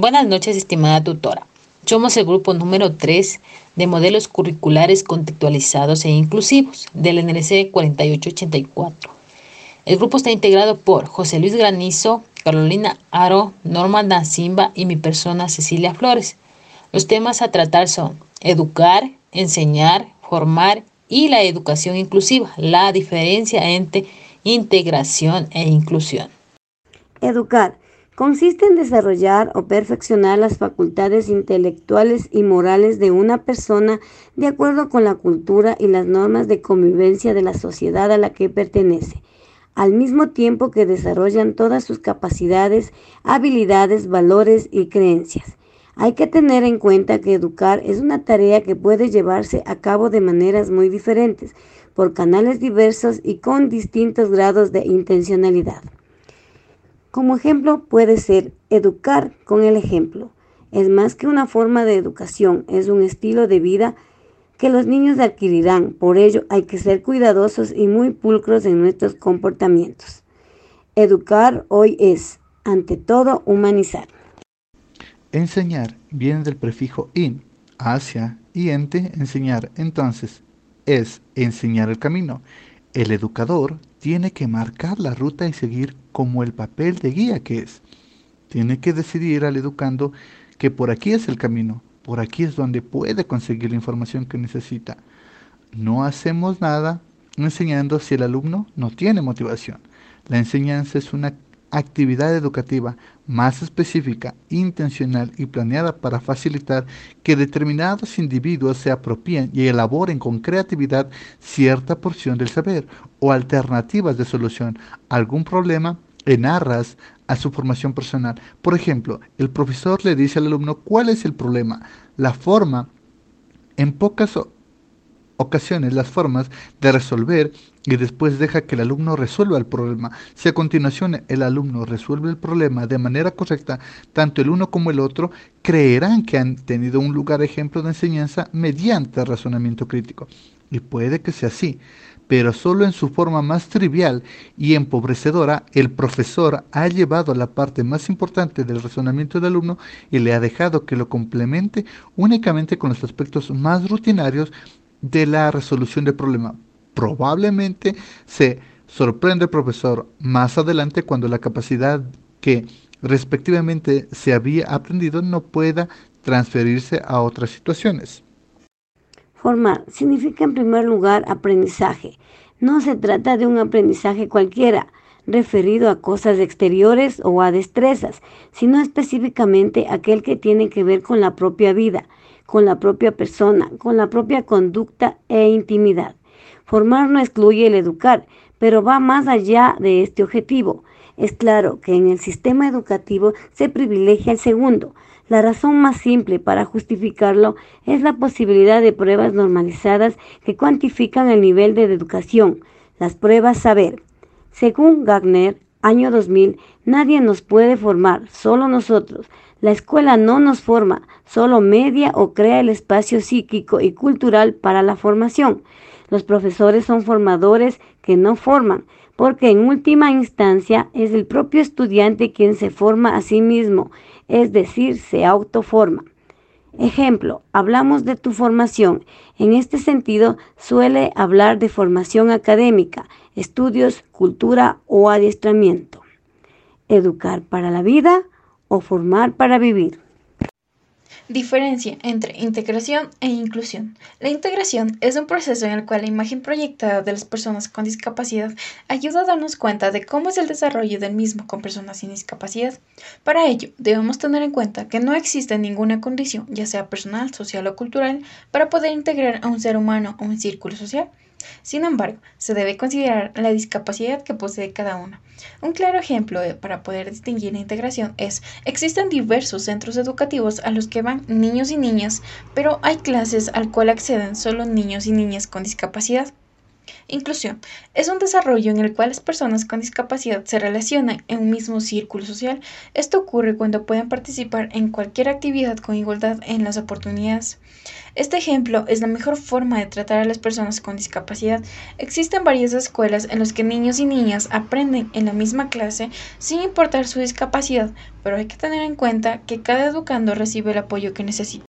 Buenas noches, estimada tutora. Somos el grupo número 3 de modelos curriculares contextualizados e inclusivos del NLC 4884. El grupo está integrado por José Luis Granizo, Carolina Aro, Norma Nacimba y mi persona Cecilia Flores. Los temas a tratar son educar, enseñar, formar y la educación inclusiva, la diferencia entre integración e inclusión. Educar consiste en desarrollar o perfeccionar las facultades intelectuales y morales de una persona de acuerdo con la cultura y las normas de convivencia de la sociedad a la que pertenece, al mismo tiempo que desarrollan todas sus capacidades, habilidades, valores y creencias. Hay que tener en cuenta que educar es una tarea que puede llevarse a cabo de maneras muy diferentes, por canales diversos y con distintos grados de intencionalidad. Como ejemplo puede ser educar con el ejemplo. Es más que una forma de educación, es un estilo de vida que los niños adquirirán. Por ello hay que ser cuidadosos y muy pulcros en nuestros comportamientos. Educar hoy es, ante todo, humanizar. Enseñar viene del prefijo in, hacia y ente, enseñar. Entonces, es enseñar el camino. El educador tiene que marcar la ruta y seguir como el papel de guía que es. Tiene que decidir al educando que por aquí es el camino, por aquí es donde puede conseguir la información que necesita. No hacemos nada enseñando si el alumno no tiene motivación. La enseñanza es una actividad educativa más específica, intencional y planeada para facilitar que determinados individuos se apropien y elaboren con creatividad cierta porción del saber o alternativas de solución a algún problema en arras a su formación personal. Por ejemplo, el profesor le dice al alumno cuál es el problema, la forma, en pocas ocasiones las formas de resolver y después deja que el alumno resuelva el problema. Si a continuación el alumno resuelve el problema de manera correcta, tanto el uno como el otro creerán que han tenido un lugar ejemplo de enseñanza mediante razonamiento crítico. Y puede que sea así, pero solo en su forma más trivial y empobrecedora, el profesor ha llevado la parte más importante del razonamiento del alumno y le ha dejado que lo complemente únicamente con los aspectos más rutinarios de la resolución del problema. Probablemente se sorprende el profesor más adelante cuando la capacidad que respectivamente se había aprendido no pueda transferirse a otras situaciones. Formar significa en primer lugar aprendizaje. No se trata de un aprendizaje cualquiera referido a cosas exteriores o a destrezas, sino específicamente aquel que tiene que ver con la propia vida, con la propia persona, con la propia conducta e intimidad. Formar no excluye el educar, pero va más allá de este objetivo. Es claro que en el sistema educativo se privilegia el segundo. La razón más simple para justificarlo es la posibilidad de pruebas normalizadas que cuantifican el nivel de educación, las pruebas saber. Según Gagner, año 2000, nadie nos puede formar, solo nosotros. La escuela no nos forma, solo media o crea el espacio psíquico y cultural para la formación. Los profesores son formadores que no forman, porque en última instancia es el propio estudiante quien se forma a sí mismo, es decir, se autoforma. Ejemplo, hablamos de tu formación. En este sentido, suele hablar de formación académica, estudios, cultura o adiestramiento. Educar para la vida o formar para vivir. Diferencia entre integración e inclusión. La integración es un proceso en el cual la imagen proyectada de las personas con discapacidad ayuda a darnos cuenta de cómo es el desarrollo del mismo con personas sin discapacidad. Para ello, debemos tener en cuenta que no existe ninguna condición, ya sea personal, social o cultural, para poder integrar a un ser humano a un círculo social. Sin embargo, se debe considerar la discapacidad que posee cada uno. Un claro ejemplo para poder distinguir la integración es, existen diversos centros educativos a los que van niños y niñas, pero hay clases al cual acceden solo niños y niñas con discapacidad. Inclusión es un desarrollo en el cual las personas con discapacidad se relacionan en un mismo círculo social. Esto ocurre cuando pueden participar en cualquier actividad con igualdad en las oportunidades. Este ejemplo es la mejor forma de tratar a las personas con discapacidad. Existen varias escuelas en las que niños y niñas aprenden en la misma clase sin importar su discapacidad, pero hay que tener en cuenta que cada educando recibe el apoyo que necesita.